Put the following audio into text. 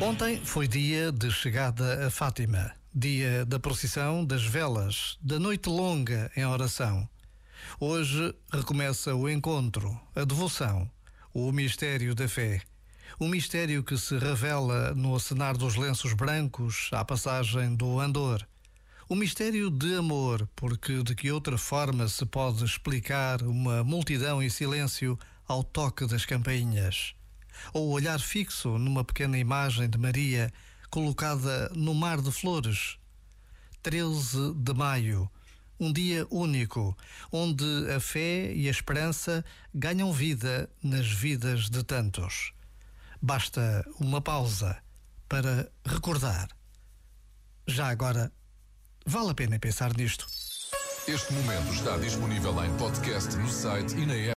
Ontem foi dia de chegada a Fátima, dia da procissão das velas, da noite longa em oração. Hoje recomeça o encontro, a devoção, o mistério da fé. O mistério que se revela no acenar dos lenços brancos à passagem do Andor. O mistério de amor, porque de que outra forma se pode explicar uma multidão em silêncio ao toque das campainhas? Ou olhar fixo numa pequena imagem de Maria colocada no mar de flores. 13 de maio, um dia único, onde a fé e a esperança ganham vida nas vidas de tantos. Basta uma pausa para recordar. Já agora, vale a pena pensar nisto. Este momento está disponível em podcast no site e na app.